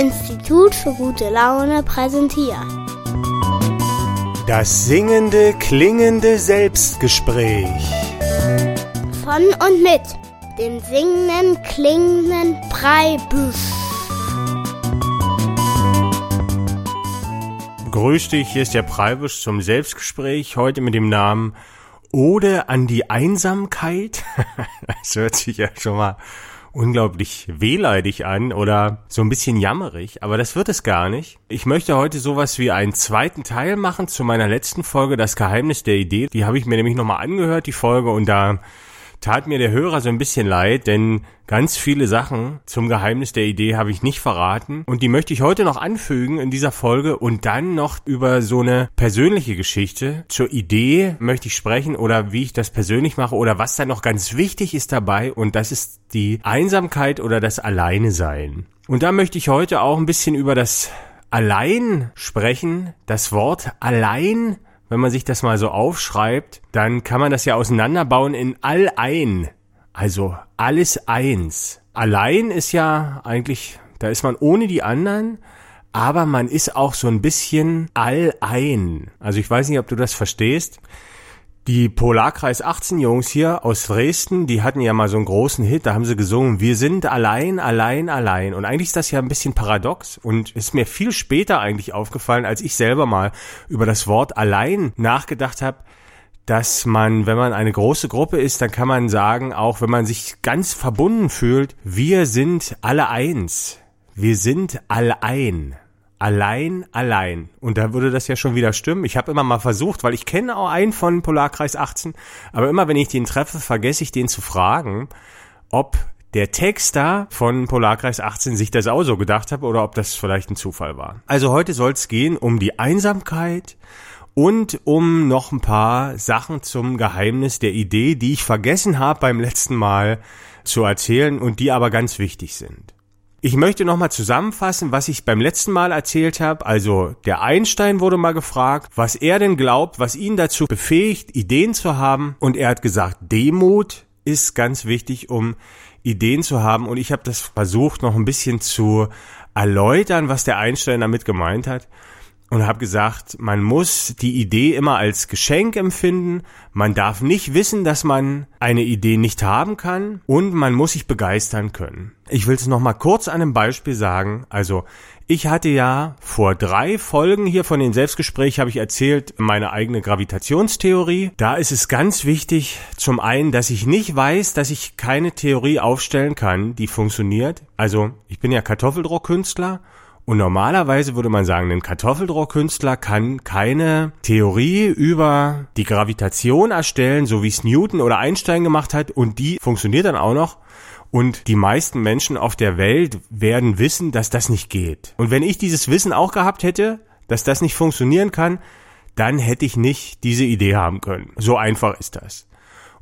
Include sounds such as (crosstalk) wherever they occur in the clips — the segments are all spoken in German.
Institut für gute Laune präsentiert. Das singende, klingende Selbstgespräch. Von und mit dem singenden, klingenden Breibüsch. Grüß dich, hier ist der Preibisch zum Selbstgespräch, heute mit dem Namen Ode an die Einsamkeit. (laughs) das hört sich ja schon mal unglaublich wehleidig an oder so ein bisschen jammerig, aber das wird es gar nicht. Ich möchte heute sowas wie einen zweiten Teil machen zu meiner letzten Folge, das Geheimnis der Idee. Die habe ich mir nämlich nochmal angehört, die Folge, und da tat mir der Hörer so ein bisschen leid, denn ganz viele Sachen zum Geheimnis der Idee habe ich nicht verraten und die möchte ich heute noch anfügen in dieser Folge und dann noch über so eine persönliche Geschichte zur Idee möchte ich sprechen oder wie ich das persönlich mache oder was da noch ganz wichtig ist dabei und das ist die Einsamkeit oder das Alleine sein. Und da möchte ich heute auch ein bisschen über das Allein sprechen. Das Wort allein wenn man sich das mal so aufschreibt, dann kann man das ja auseinanderbauen in all ein. Also alles eins. Allein ist ja eigentlich, da ist man ohne die anderen, aber man ist auch so ein bisschen all ein. Also ich weiß nicht, ob du das verstehst. Die Polarkreis 18 Jungs hier aus Dresden, die hatten ja mal so einen großen Hit, da haben sie gesungen, wir sind allein, allein, allein. Und eigentlich ist das ja ein bisschen paradox und ist mir viel später eigentlich aufgefallen, als ich selber mal über das Wort allein nachgedacht habe, dass man, wenn man eine große Gruppe ist, dann kann man sagen, auch wenn man sich ganz verbunden fühlt, wir sind alle eins. Wir sind alle ein allein, allein. Und da würde das ja schon wieder stimmen. Ich habe immer mal versucht, weil ich kenne auch einen von Polarkreis 18, aber immer wenn ich den treffe, vergesse ich den zu fragen, ob der Texter von Polarkreis 18 sich das auch so gedacht hat oder ob das vielleicht ein Zufall war. Also heute soll es gehen um die Einsamkeit und um noch ein paar Sachen zum Geheimnis der Idee, die ich vergessen habe beim letzten Mal zu erzählen und die aber ganz wichtig sind. Ich möchte nochmal zusammenfassen, was ich beim letzten Mal erzählt habe. Also der Einstein wurde mal gefragt, was er denn glaubt, was ihn dazu befähigt, Ideen zu haben. Und er hat gesagt, Demut ist ganz wichtig, um Ideen zu haben. Und ich habe das versucht, noch ein bisschen zu erläutern, was der Einstein damit gemeint hat und habe gesagt, man muss die Idee immer als Geschenk empfinden, man darf nicht wissen, dass man eine Idee nicht haben kann und man muss sich begeistern können. Ich will es nochmal kurz an einem Beispiel sagen. Also ich hatte ja vor drei Folgen hier von den Selbstgespräch habe ich erzählt meine eigene Gravitationstheorie. Da ist es ganz wichtig, zum einen, dass ich nicht weiß, dass ich keine Theorie aufstellen kann, die funktioniert. Also ich bin ja Kartoffeldruckkünstler und normalerweise würde man sagen, ein Kartoffeldruckkünstler kann keine Theorie über die Gravitation erstellen, so wie es Newton oder Einstein gemacht hat, und die funktioniert dann auch noch. Und die meisten Menschen auf der Welt werden wissen, dass das nicht geht. Und wenn ich dieses Wissen auch gehabt hätte, dass das nicht funktionieren kann, dann hätte ich nicht diese Idee haben können. So einfach ist das.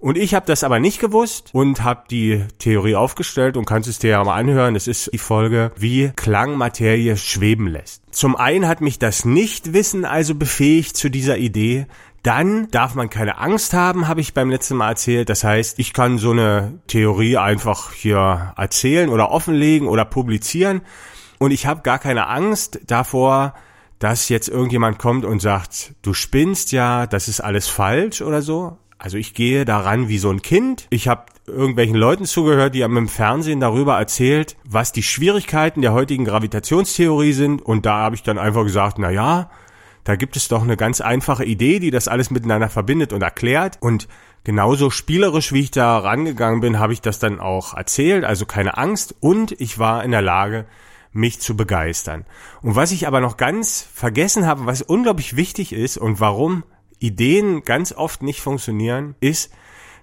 Und ich habe das aber nicht gewusst und habe die Theorie aufgestellt und kannst es dir ja mal anhören. Das ist die Folge, wie Klangmaterie schweben lässt. Zum einen hat mich das Nichtwissen also befähigt zu dieser Idee. Dann darf man keine Angst haben, habe ich beim letzten Mal erzählt. Das heißt, ich kann so eine Theorie einfach hier erzählen oder offenlegen oder publizieren. Und ich habe gar keine Angst davor, dass jetzt irgendjemand kommt und sagt, du spinnst ja, das ist alles falsch oder so. Also ich gehe daran wie so ein Kind. Ich habe irgendwelchen Leuten zugehört, die haben im Fernsehen darüber erzählt, was die Schwierigkeiten der heutigen Gravitationstheorie sind. Und da habe ich dann einfach gesagt, na ja, da gibt es doch eine ganz einfache Idee, die das alles miteinander verbindet und erklärt. Und genauso spielerisch, wie ich da rangegangen bin, habe ich das dann auch erzählt. Also keine Angst. Und ich war in der Lage, mich zu begeistern. Und was ich aber noch ganz vergessen habe, was unglaublich wichtig ist und warum Ideen ganz oft nicht funktionieren, ist,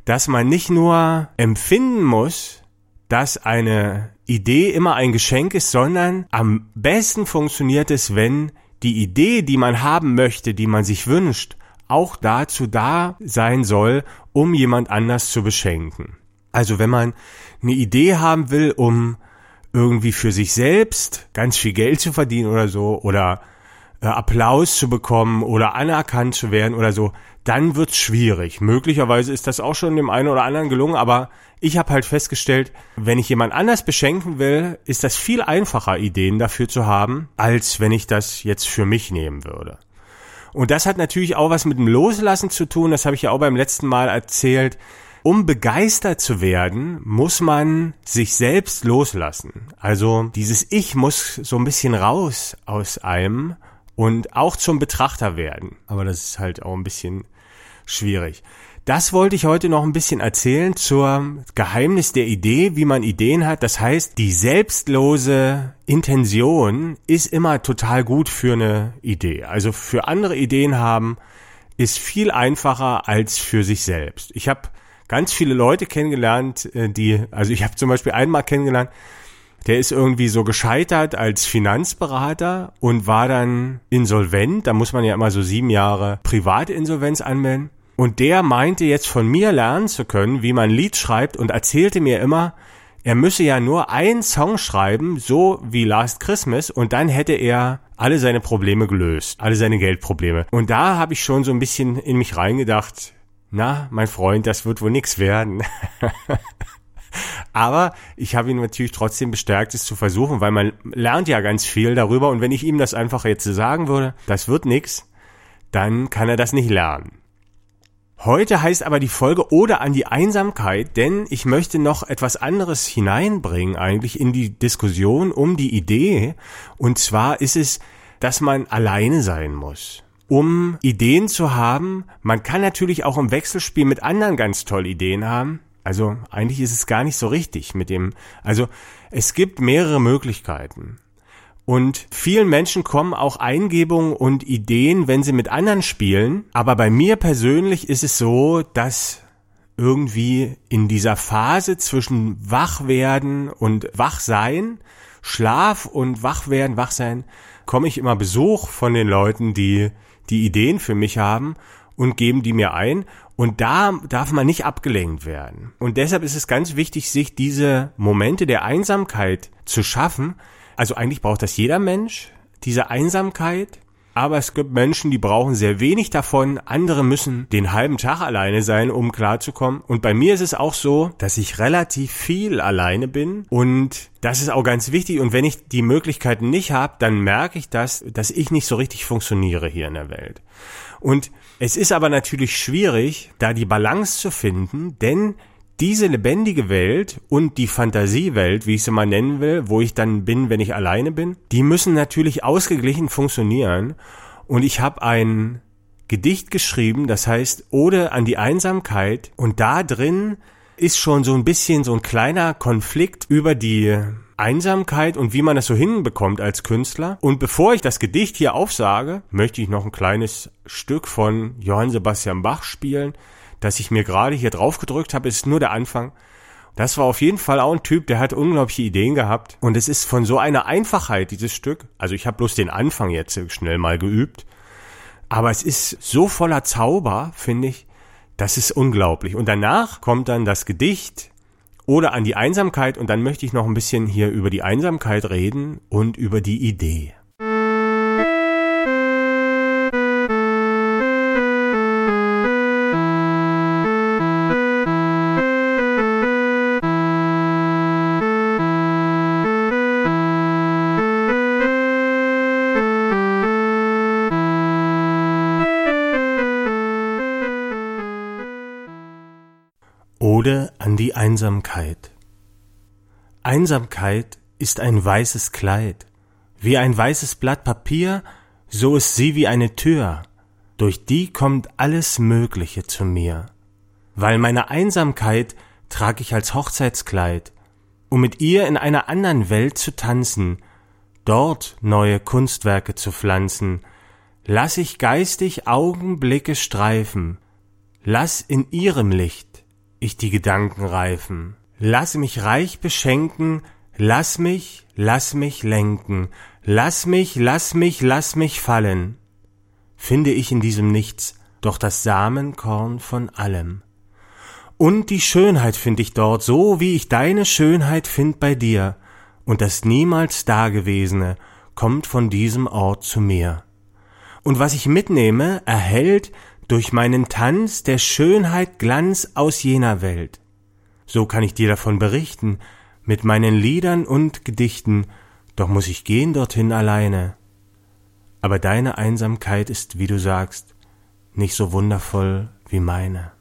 dass man nicht nur empfinden muss, dass eine Idee immer ein Geschenk ist, sondern am besten funktioniert es, wenn die Idee, die man haben möchte, die man sich wünscht, auch dazu da sein soll, um jemand anders zu beschenken. Also wenn man eine Idee haben will, um irgendwie für sich selbst ganz viel Geld zu verdienen oder so, oder Applaus zu bekommen oder anerkannt zu werden oder so, dann wird's schwierig. Möglicherweise ist das auch schon dem einen oder anderen gelungen, aber ich habe halt festgestellt, wenn ich jemand anders beschenken will, ist das viel einfacher, Ideen dafür zu haben, als wenn ich das jetzt für mich nehmen würde. Und das hat natürlich auch was mit dem Loslassen zu tun, das habe ich ja auch beim letzten Mal erzählt. Um begeistert zu werden, muss man sich selbst loslassen. Also dieses Ich muss so ein bisschen raus aus einem und auch zum Betrachter werden. Aber das ist halt auch ein bisschen schwierig. Das wollte ich heute noch ein bisschen erzählen zur Geheimnis der Idee, wie man Ideen hat. Das heißt, die selbstlose Intention ist immer total gut für eine Idee. Also für andere Ideen haben ist viel einfacher als für sich selbst. Ich habe ganz viele Leute kennengelernt, äh, die, also ich habe zum Beispiel einmal kennengelernt, der ist irgendwie so gescheitert als Finanzberater und war dann insolvent. Da muss man ja immer so sieben Jahre Privatinsolvenz anmelden. Und der meinte jetzt von mir lernen zu können, wie man ein Lied schreibt und erzählte mir immer, er müsse ja nur einen Song schreiben, so wie Last Christmas, und dann hätte er alle seine Probleme gelöst, alle seine Geldprobleme. Und da habe ich schon so ein bisschen in mich reingedacht, na, mein Freund, das wird wohl nix werden. (laughs) Aber ich habe ihn natürlich trotzdem bestärkt, es zu versuchen, weil man lernt ja ganz viel darüber. Und wenn ich ihm das einfach jetzt sagen würde, das wird nix, dann kann er das nicht lernen. Heute heißt aber die Folge Oder an die Einsamkeit, denn ich möchte noch etwas anderes hineinbringen eigentlich in die Diskussion um die Idee. Und zwar ist es, dass man alleine sein muss. Um Ideen zu haben, man kann natürlich auch im Wechselspiel mit anderen ganz toll Ideen haben. Also eigentlich ist es gar nicht so richtig mit dem, also es gibt mehrere Möglichkeiten. Und vielen Menschen kommen auch Eingebungen und Ideen, wenn sie mit anderen spielen. Aber bei mir persönlich ist es so, dass irgendwie in dieser Phase zwischen Wachwerden und Wachsein, Schlaf und Wachwerden, Wachsein, komme ich immer Besuch von den Leuten, die die Ideen für mich haben und geben die mir ein. Und da darf man nicht abgelenkt werden. Und deshalb ist es ganz wichtig, sich diese Momente der Einsamkeit zu schaffen, also eigentlich braucht das jeder Mensch, diese Einsamkeit. Aber es gibt Menschen, die brauchen sehr wenig davon. Andere müssen den halben Tag alleine sein, um klarzukommen. Und bei mir ist es auch so, dass ich relativ viel alleine bin. Und das ist auch ganz wichtig. Und wenn ich die Möglichkeiten nicht habe, dann merke ich das, dass ich nicht so richtig funktioniere hier in der Welt. Und es ist aber natürlich schwierig, da die Balance zu finden, denn diese lebendige Welt und die Fantasiewelt, wie ich sie mal nennen will, wo ich dann bin, wenn ich alleine bin, die müssen natürlich ausgeglichen funktionieren. Und ich habe ein Gedicht geschrieben, das heißt Ode an die Einsamkeit. Und da drin ist schon so ein bisschen so ein kleiner Konflikt über die Einsamkeit und wie man das so hinbekommt als Künstler. Und bevor ich das Gedicht hier aufsage, möchte ich noch ein kleines Stück von Johann Sebastian Bach spielen das ich mir gerade hier drauf gedrückt habe, ist nur der Anfang. Das war auf jeden Fall auch ein Typ, der hat unglaubliche Ideen gehabt. Und es ist von so einer Einfachheit, dieses Stück. Also ich habe bloß den Anfang jetzt schnell mal geübt. Aber es ist so voller Zauber, finde ich. Das ist unglaublich. Und danach kommt dann das Gedicht oder an die Einsamkeit. Und dann möchte ich noch ein bisschen hier über die Einsamkeit reden und über die Idee. Einsamkeit. Einsamkeit ist ein weißes Kleid. Wie ein weißes Blatt Papier, so ist sie wie eine Tür. Durch die kommt alles Mögliche zu mir. Weil meine Einsamkeit trag ich als Hochzeitskleid, um mit ihr in einer anderen Welt zu tanzen, dort neue Kunstwerke zu pflanzen, lass ich geistig Augenblicke streifen, lass in ihrem Licht ich die Gedanken reifen. Lass mich reich beschenken, lass mich, lass mich lenken, lass mich, lass mich, lass mich fallen. Finde ich in diesem Nichts doch das Samenkorn von allem. Und die Schönheit find ich dort, so wie ich deine Schönheit find bei dir, und das niemals Dagewesene kommt von diesem Ort zu mir. Und was ich mitnehme, erhält durch meinen Tanz der Schönheit Glanz aus jener Welt. So kann ich dir davon berichten, mit meinen Liedern und Gedichten, doch muss ich gehen dorthin alleine. Aber deine Einsamkeit ist, wie du sagst, nicht so wundervoll wie meine.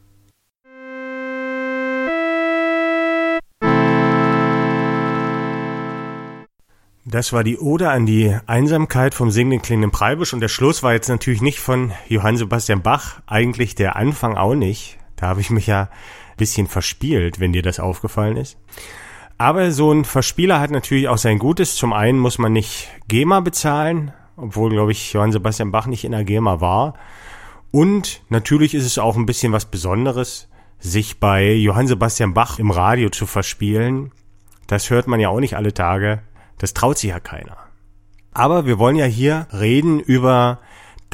Das war die Ode an die Einsamkeit vom singenden klingenden Preibisch und der Schluss war jetzt natürlich nicht von Johann Sebastian Bach, eigentlich der Anfang auch nicht. Da habe ich mich ja bisschen verspielt, wenn dir das aufgefallen ist. Aber so ein Verspieler hat natürlich auch sein Gutes. Zum einen muss man nicht GEMA bezahlen, obwohl, glaube ich, Johann Sebastian Bach nicht in der GEMA war. Und natürlich ist es auch ein bisschen was Besonderes, sich bei Johann Sebastian Bach im Radio zu verspielen. Das hört man ja auch nicht alle Tage. Das traut sich ja keiner. Aber wir wollen ja hier reden über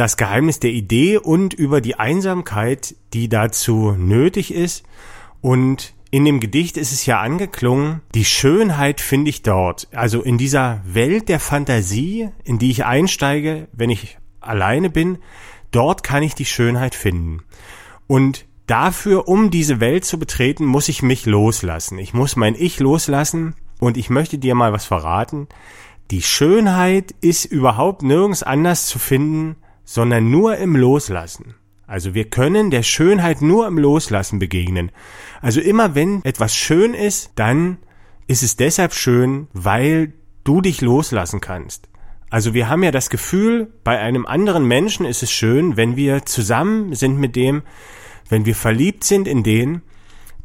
das Geheimnis der Idee und über die Einsamkeit, die dazu nötig ist. Und in dem Gedicht ist es ja angeklungen, die Schönheit finde ich dort. Also in dieser Welt der Fantasie, in die ich einsteige, wenn ich alleine bin, dort kann ich die Schönheit finden. Und dafür, um diese Welt zu betreten, muss ich mich loslassen. Ich muss mein Ich loslassen und ich möchte dir mal was verraten. Die Schönheit ist überhaupt nirgends anders zu finden, sondern nur im Loslassen. Also wir können der Schönheit nur im Loslassen begegnen. Also immer wenn etwas schön ist, dann ist es deshalb schön, weil du dich loslassen kannst. Also wir haben ja das Gefühl, bei einem anderen Menschen ist es schön, wenn wir zusammen sind mit dem, wenn wir verliebt sind in den,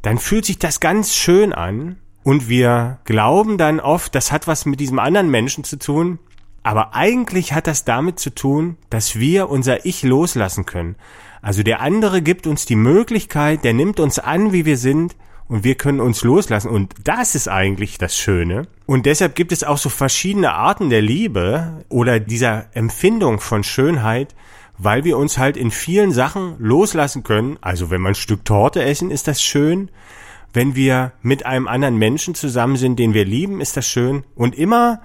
dann fühlt sich das ganz schön an und wir glauben dann oft, das hat was mit diesem anderen Menschen zu tun. Aber eigentlich hat das damit zu tun, dass wir unser Ich loslassen können. Also der andere gibt uns die Möglichkeit, der nimmt uns an, wie wir sind und wir können uns loslassen. Und das ist eigentlich das Schöne. Und deshalb gibt es auch so verschiedene Arten der Liebe oder dieser Empfindung von Schönheit, weil wir uns halt in vielen Sachen loslassen können. Also wenn wir ein Stück Torte essen, ist das schön. Wenn wir mit einem anderen Menschen zusammen sind, den wir lieben, ist das schön. Und immer,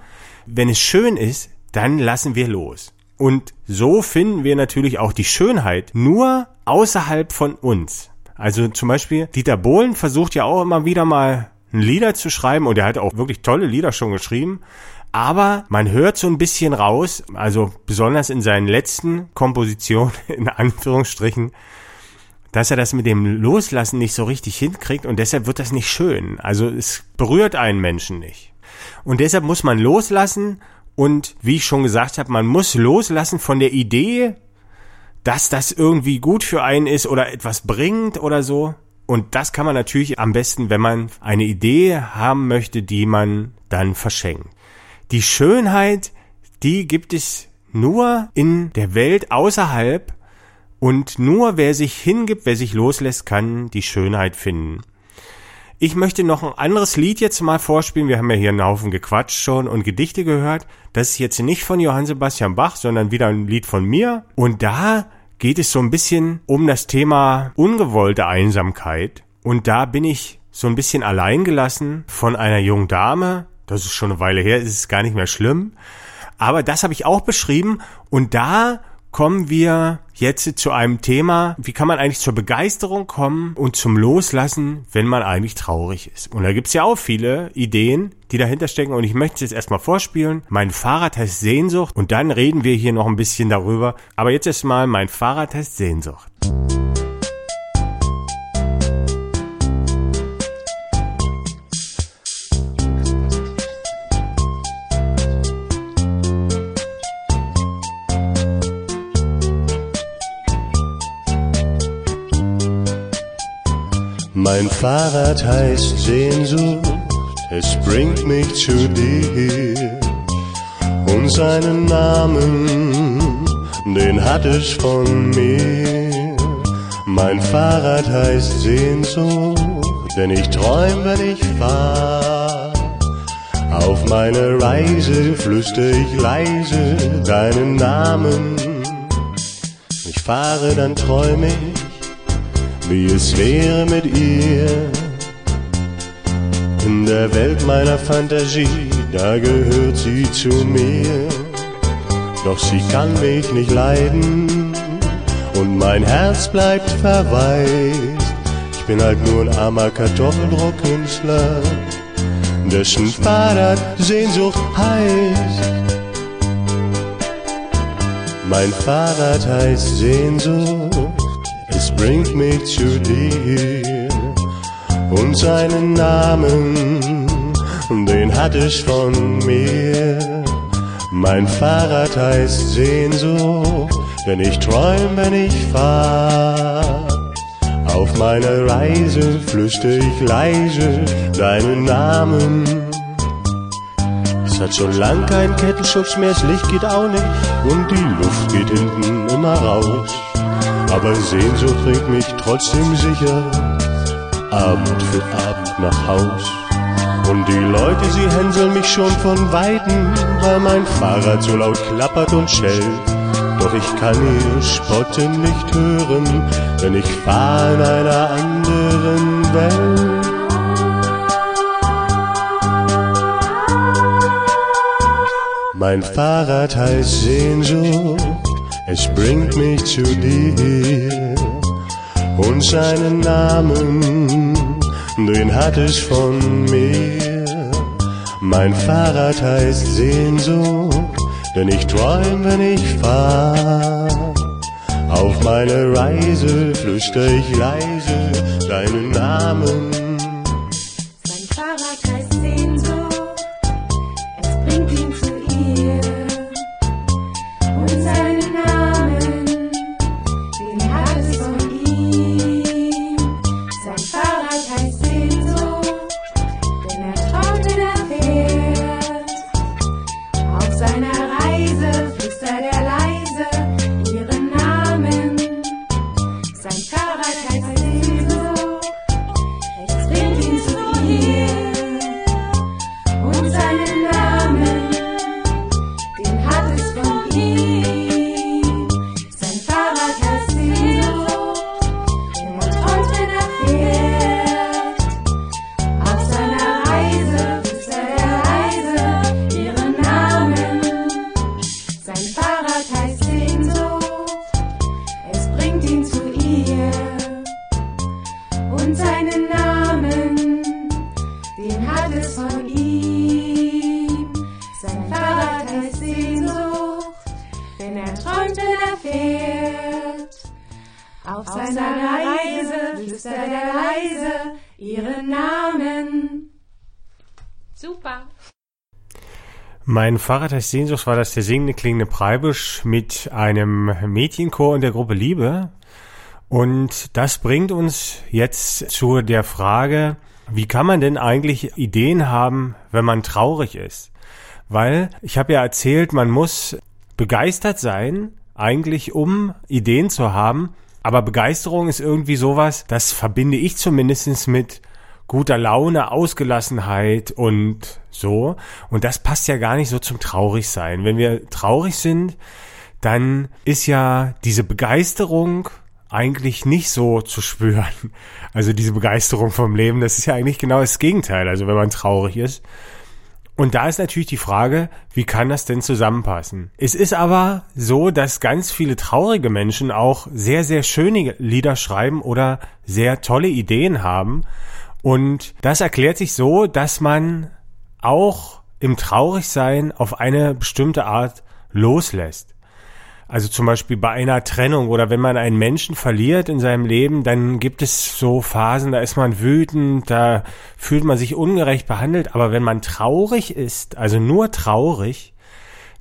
wenn es schön ist, dann lassen wir los. Und so finden wir natürlich auch die Schönheit nur außerhalb von uns. Also zum Beispiel Dieter Bohlen versucht ja auch immer wieder mal ein Lieder zu schreiben und er hat auch wirklich tolle Lieder schon geschrieben. Aber man hört so ein bisschen raus, also besonders in seinen letzten Kompositionen, (laughs) in Anführungsstrichen, dass er das mit dem Loslassen nicht so richtig hinkriegt und deshalb wird das nicht schön. Also es berührt einen Menschen nicht. Und deshalb muss man loslassen und wie ich schon gesagt habe, man muss loslassen von der Idee, dass das irgendwie gut für einen ist oder etwas bringt oder so. Und das kann man natürlich am besten, wenn man eine Idee haben möchte, die man dann verschenkt. Die Schönheit, die gibt es nur in der Welt außerhalb und nur wer sich hingibt, wer sich loslässt, kann die Schönheit finden. Ich möchte noch ein anderes Lied jetzt mal vorspielen. Wir haben ja hier einen Haufen gequatscht schon und Gedichte gehört. Das ist jetzt nicht von Johann Sebastian Bach, sondern wieder ein Lied von mir. Und da geht es so ein bisschen um das Thema ungewollte Einsamkeit. Und da bin ich so ein bisschen allein gelassen von einer jungen Dame. Das ist schon eine Weile her, ist es gar nicht mehr schlimm. Aber das habe ich auch beschrieben und da kommen wir jetzt zu einem Thema, wie kann man eigentlich zur Begeisterung kommen und zum Loslassen, wenn man eigentlich traurig ist. Und da gibt's ja auch viele Ideen, die dahinter stecken und ich möchte es jetzt erstmal vorspielen. Mein Fahrrad heißt Sehnsucht und dann reden wir hier noch ein bisschen darüber. Aber jetzt erstmal, mein Fahrrad heißt Sehnsucht. Mein Fahrrad heißt Sehnsucht, es bringt mich zu dir. Und seinen Namen, den hat es von mir. Mein Fahrrad heißt Sehnsucht, denn ich träum, wenn ich fahr. Auf meine Reise flüster ich leise deinen Namen. Ich fahre, dann träum ich wie es wäre mit ihr. In der Welt meiner Fantasie, da gehört sie zu mir. Doch sie kann mich nicht leiden und mein Herz bleibt verwaist. Ich bin halt nur ein armer Kartoffeldruckkünstler, dessen Fahrrad Sehnsucht heißt. Mein Fahrrad heißt Sehnsucht, bringt mich zu dir und seinen Namen, den hat es von mir. Mein Fahrrad heißt Sehnsucht, denn ich träum, wenn ich fahr. Auf meiner Reise flüster ich leise deinen Namen. Es hat schon lang kein Kettenschutz mehr, das Licht geht auch nicht und die Luft geht hinten immer raus. Aber Sehnsucht bringt mich trotzdem sicher Abend für Abend nach Haus. Und die Leute, sie hänseln mich schon von Weitem, weil mein Fahrrad so laut klappert und schellt. Doch ich kann ihr Spotten nicht hören, denn ich fahr in einer anderen Welt. Mein Fahrrad heißt Sehnsucht, es bringt mich zu dir und seinen Namen, den hat es von mir. Mein Fahrrad heißt Sehnsucht, denn ich träum, wenn ich fahr. Auf meine Reise flüster ich leise deinen Namen. Mein Fahrrad heißt Sehnsucht war das der singende klingende Preibisch mit einem Mädchenchor und der Gruppe Liebe. Und das bringt uns jetzt zu der Frage, wie kann man denn eigentlich Ideen haben, wenn man traurig ist? Weil ich habe ja erzählt, man muss begeistert sein, eigentlich um Ideen zu haben. Aber Begeisterung ist irgendwie sowas, das verbinde ich zumindest mit guter Laune, Ausgelassenheit und so. Und das passt ja gar nicht so zum Traurigsein. Wenn wir traurig sind, dann ist ja diese Begeisterung eigentlich nicht so zu spüren. (laughs) Also diese Begeisterung vom Leben, das ist ja eigentlich genau das Gegenteil. Also wenn man traurig ist. Und da ist natürlich die Frage, wie kann das denn zusammenpassen? Es ist aber so, dass ganz viele traurige Menschen auch sehr, sehr schöne Lieder schreiben oder sehr tolle Ideen haben. Und das erklärt sich so, dass man auch im Traurigsein auf eine bestimmte Art loslässt. Also zum Beispiel bei einer Trennung oder wenn man einen Menschen verliert in seinem Leben, dann gibt es so Phasen, da ist man wütend, da fühlt man sich ungerecht behandelt. Aber wenn man traurig ist, also nur traurig,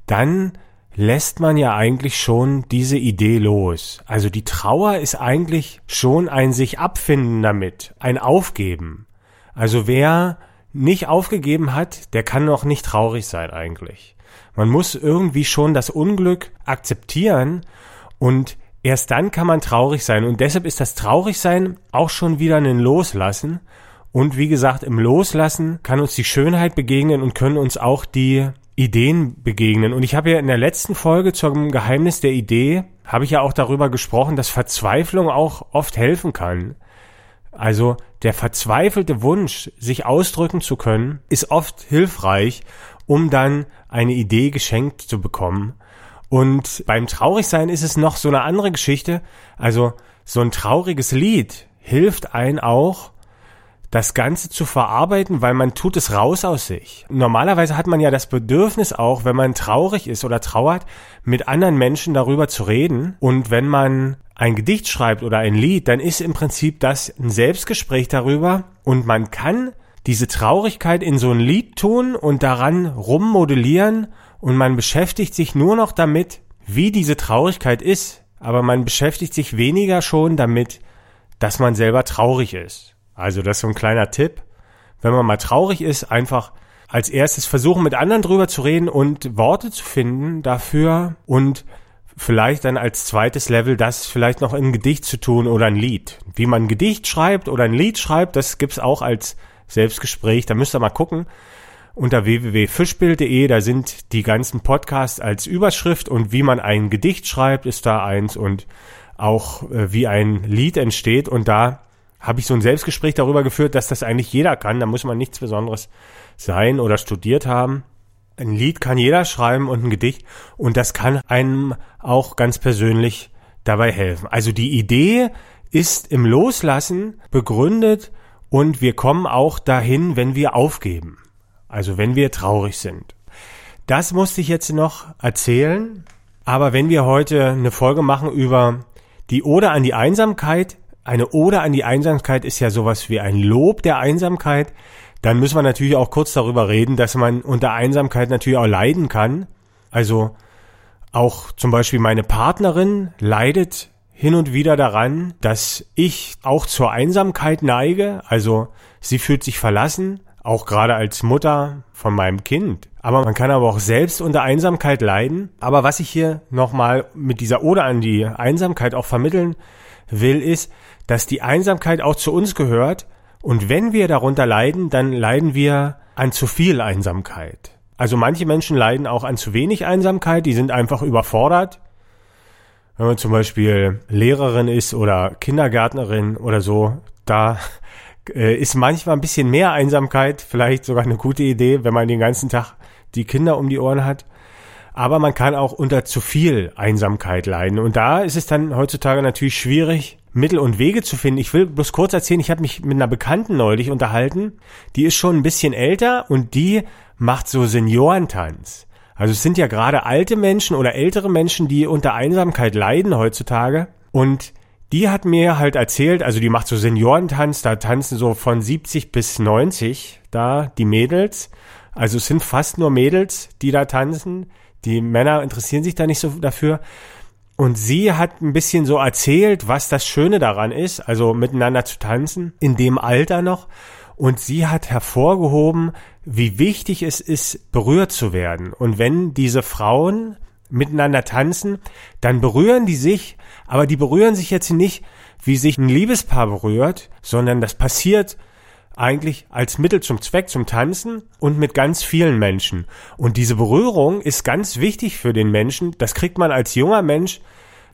dann lässt man ja eigentlich schon diese Idee los. Also die Trauer ist eigentlich schon ein sich abfinden damit, ein Aufgeben. Also wer nicht aufgegeben hat, der kann noch nicht traurig sein eigentlich. Man muss irgendwie schon das Unglück akzeptieren und erst dann kann man traurig sein. Und deshalb ist das Traurigsein auch schon wieder ein Loslassen. Und wie gesagt, im Loslassen kann uns die Schönheit begegnen und können uns auch die Ideen begegnen. Und ich habe ja in der letzten Folge zum Geheimnis der Idee, habe ich ja auch darüber gesprochen, dass Verzweiflung auch oft helfen kann. Also der verzweifelte Wunsch, sich ausdrücken zu können, ist oft hilfreich, um dann eine Idee geschenkt zu bekommen. Und beim Traurigsein ist es noch so eine andere Geschichte. Also so ein trauriges Lied hilft ein auch, das Ganze zu verarbeiten, weil man tut es raus aus sich. Normalerweise hat man ja das Bedürfnis auch, wenn man traurig ist oder trauert, mit anderen Menschen darüber zu reden. Und wenn man ein Gedicht schreibt oder ein Lied, dann ist im Prinzip das ein Selbstgespräch darüber und man kann diese Traurigkeit in so ein Lied tun und daran rummodellieren und man beschäftigt sich nur noch damit, wie diese Traurigkeit ist, aber man beschäftigt sich weniger schon damit, dass man selber traurig ist. Also das ist so ein kleiner Tipp. Wenn man mal traurig ist, einfach als erstes versuchen, mit anderen drüber zu reden und Worte zu finden dafür und vielleicht dann als zweites Level das vielleicht noch in ein Gedicht zu tun oder ein Lied. Wie man ein Gedicht schreibt oder ein Lied schreibt, das gibt's auch als Selbstgespräch. Da müsst ihr mal gucken. Unter www.fischbild.de, da sind die ganzen Podcasts als Überschrift und wie man ein Gedicht schreibt, ist da eins und auch äh, wie ein Lied entsteht. Und da habe ich so ein Selbstgespräch darüber geführt, dass das eigentlich jeder kann. Da muss man nichts Besonderes sein oder studiert haben. Ein Lied kann jeder schreiben und ein Gedicht und das kann einem auch ganz persönlich dabei helfen. Also die Idee ist im Loslassen begründet und wir kommen auch dahin, wenn wir aufgeben. Also wenn wir traurig sind. Das musste ich jetzt noch erzählen. Aber wenn wir heute eine Folge machen über die Ode an die Einsamkeit, eine Ode an die Einsamkeit ist ja sowas wie ein Lob der Einsamkeit, dann müssen wir natürlich auch kurz darüber reden, dass man unter Einsamkeit natürlich auch leiden kann. Also auch zum Beispiel meine Partnerin leidet hin und wieder daran, dass ich auch zur Einsamkeit neige. Also sie fühlt sich verlassen, auch gerade als Mutter von meinem Kind. Aber man kann aber auch selbst unter Einsamkeit leiden. Aber was ich hier nochmal mit dieser Ode an die Einsamkeit auch vermitteln will, ist, dass die Einsamkeit auch zu uns gehört. Und wenn wir darunter leiden, dann leiden wir an zu viel Einsamkeit. Also manche Menschen leiden auch an zu wenig Einsamkeit, die sind einfach überfordert. Wenn man zum Beispiel Lehrerin ist oder Kindergärtnerin oder so, da äh, ist manchmal ein bisschen mehr Einsamkeit vielleicht sogar eine gute Idee, wenn man den ganzen Tag die Kinder um die Ohren hat. Aber man kann auch unter zu viel Einsamkeit leiden. Und da ist es dann heutzutage natürlich schwierig, Mittel und Wege zu finden. Ich will bloß kurz erzählen, ich habe mich mit einer Bekannten neulich unterhalten. Die ist schon ein bisschen älter und die macht so Seniorentanz. Also es sind ja gerade alte Menschen oder ältere Menschen, die unter Einsamkeit leiden heutzutage. Und die hat mir halt erzählt, also die macht so Seniorentanz, da tanzen so von 70 bis 90 da die Mädels. Also es sind fast nur Mädels, die da tanzen. Die Männer interessieren sich da nicht so dafür. Und sie hat ein bisschen so erzählt, was das Schöne daran ist, also miteinander zu tanzen, in dem Alter noch. Und sie hat hervorgehoben, wie wichtig es ist, berührt zu werden. Und wenn diese Frauen miteinander tanzen, dann berühren die sich, aber die berühren sich jetzt nicht, wie sich ein Liebespaar berührt, sondern das passiert eigentlich als Mittel zum Zweck zum Tanzen und mit ganz vielen Menschen. Und diese Berührung ist ganz wichtig für den Menschen. Das kriegt man als junger Mensch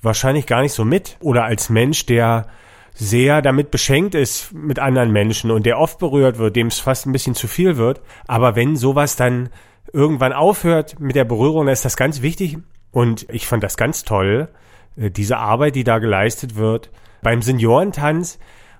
wahrscheinlich gar nicht so mit. Oder als Mensch, der sehr damit beschenkt ist mit anderen Menschen und der oft berührt wird, dem es fast ein bisschen zu viel wird. Aber wenn sowas dann irgendwann aufhört mit der Berührung, dann ist das ganz wichtig. Und ich fand das ganz toll, äh, diese Arbeit, die da geleistet wird. Beim Seniorentanz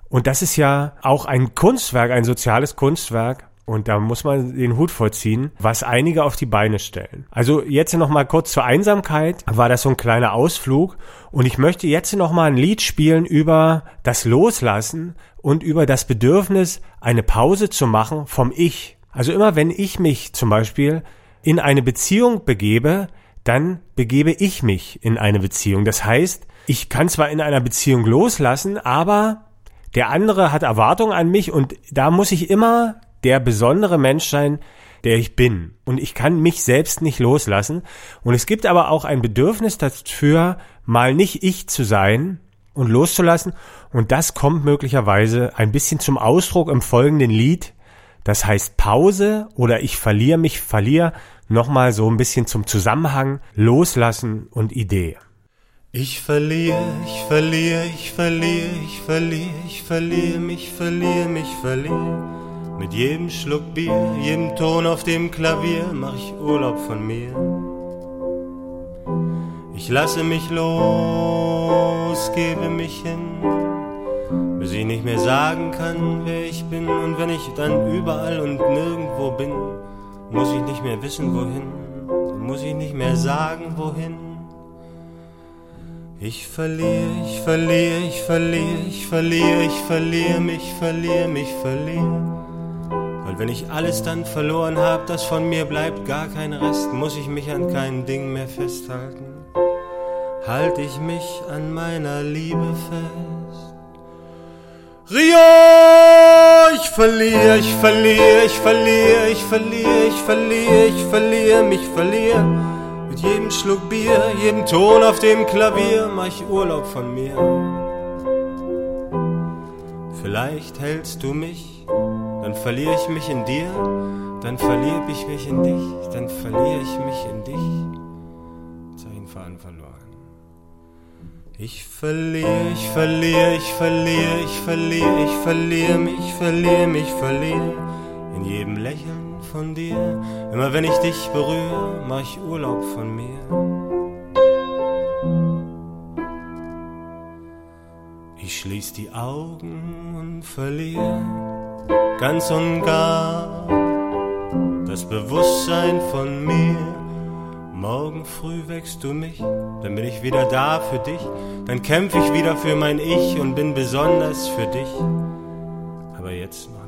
und das ist ja auch ein Kunstwerk, ein soziales Kunstwerk. Und da muss man den Hut vorziehen, was einige auf die Beine stellen. Also jetzt noch mal kurz zur Einsamkeit. War das so ein kleiner Ausflug. Und ich möchte jetzt noch mal ein Lied spielen über das Loslassen und über das Bedürfnis, eine Pause zu machen vom Ich. Also immer wenn ich mich zum Beispiel in eine Beziehung begebe, dann begebe ich mich in eine Beziehung. Das heißt, ich kann zwar in einer Beziehung loslassen, aber der andere hat Erwartungen an mich und da muss ich immer der besondere Mensch sein, der ich bin. Und ich kann mich selbst nicht loslassen. Und es gibt aber auch ein Bedürfnis dafür, mal nicht ich zu sein und loszulassen. Und das kommt möglicherweise ein bisschen zum Ausdruck im folgenden Lied. Das heißt Pause oder ich verliere mich, verliere nochmal so ein bisschen zum Zusammenhang, loslassen und Idee. Ich verliere, ich verliere, ich verliere, ich verliere, ich verliere mich, verliere mich, verliere. Mit jedem Schluck Bier, jedem Ton auf dem Klavier mach ich Urlaub von mir. Ich lasse mich los, gebe mich hin, bis ich nicht mehr sagen kann, wer ich bin. Und wenn ich dann überall und nirgendwo bin, muss ich nicht mehr wissen, wohin, muss ich nicht mehr sagen, wohin. Ich verliere, ich verliere, ich verliere, ich verliere, ich verliere mich, verliere mich, verliere. Weil wenn ich alles dann verloren hab, das von mir bleibt gar kein Rest, muss ich mich an kein Ding mehr festhalten. Halt ich mich an meiner Liebe fest. Rio, ich verliere, ich verliere, ich verliere, ich verliere, ich verliere, ich verliere, mich verliere. Mit jedem Schluck Bier, jedem Ton auf dem Klavier mach ich Urlaub von mir. Vielleicht hältst du mich, dann verliere ich mich in dir, dann verliere ich mich in dich, dann verliere ich mich in dich. Zeichenfaden verloren. Ich verliere, ich verliere, ich verliere, ich verliere, ich verliere mich, verliere mich, verliere in jedem Lächeln von dir. Immer wenn ich dich berühre, mach ich Urlaub von mir. Ich schließ die Augen und verliere ganz und gar das Bewusstsein von mir. Morgen früh wächst du mich, dann bin ich wieder da für dich, dann kämpf ich wieder für mein Ich und bin besonders für dich. Aber jetzt noch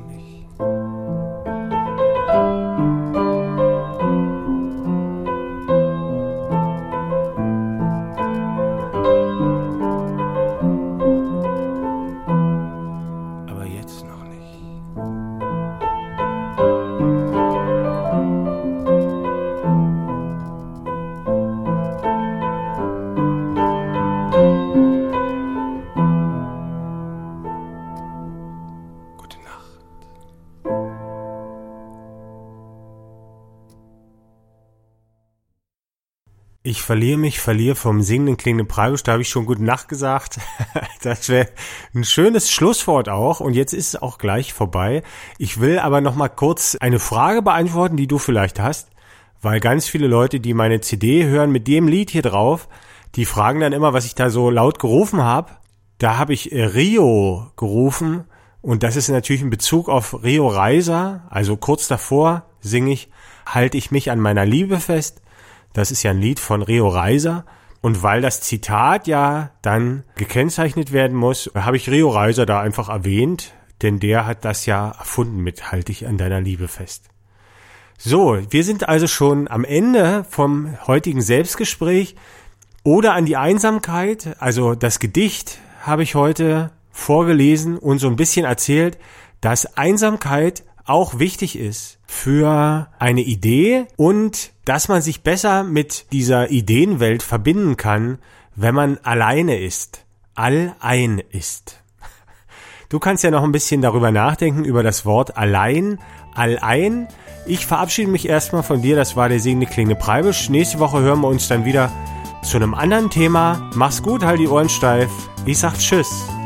verliere mich, verliere vom singenden klingenden Preibisch, da habe ich schon gute Nacht gesagt. (laughs) Das wäre ein schönes Schlusswort auch und jetzt ist es auch gleich vorbei. Ich will aber noch mal kurz eine Frage beantworten, die du vielleicht hast, weil ganz viele Leute, die meine CD hören mit dem Lied hier drauf, die fragen dann immer, was ich da so laut gerufen habe. Da habe ich äh, Rio gerufen und das ist natürlich in Bezug auf Rio Reiser, also kurz davor singe ich Halte ich mich an meiner Liebe fest. Das ist ja ein Lied von Rio Reiser. Und weil das Zitat ja dann gekennzeichnet werden muss, habe ich Rio Reiser da einfach erwähnt, denn der hat das ja erfunden mit Halte ich an deiner Liebe fest. So, wir sind also schon am Ende vom heutigen Selbstgespräch oder an die Einsamkeit. Also das Gedicht habe ich heute vorgelesen und so ein bisschen erzählt, dass Einsamkeit auch wichtig ist für eine Idee und dass man sich besser mit dieser Ideenwelt verbinden kann, wenn man alleine ist, allein ist. Du kannst ja noch ein bisschen darüber nachdenken, über das Wort allein, allein. Ich verabschiede mich erstmal von dir, das war der singende klingende Preibisch. Nächste Woche hören wir uns dann wieder zu einem anderen Thema. Mach's gut, halt die Ohren steif. Ich sag Tschüss.